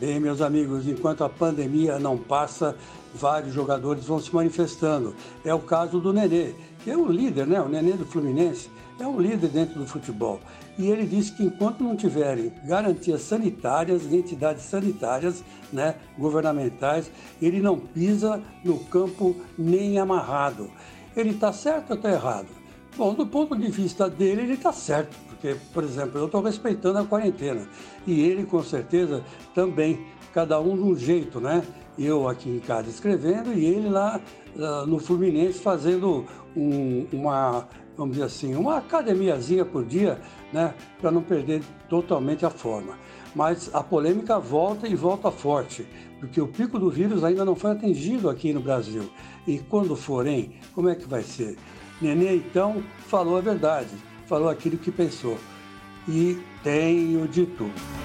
Tem, meus amigos, enquanto a pandemia não passa, vários jogadores vão se manifestando. É o caso do Nenê, que é um líder, né? O Nenê do Fluminense é um líder dentro do futebol. E ele disse que enquanto não tiverem garantias sanitárias de entidades sanitárias, né, governamentais, ele não pisa no campo nem amarrado. Ele está certo ou está errado? Bom, do ponto de vista dele, ele está certo, porque, por exemplo, eu estou respeitando a quarentena e ele, com certeza, também, cada um de um jeito, né? Eu aqui em casa escrevendo e ele lá uh, no Fluminense fazendo um, uma vamos dizer assim, uma academiazinha por dia, né, para não perder totalmente a forma. Mas a polêmica volta e volta forte, porque o pico do vírus ainda não foi atingido aqui no Brasil. E quando forem, como é que vai ser? Nenê, então, falou a verdade, falou aquilo que pensou. E tenho de tudo.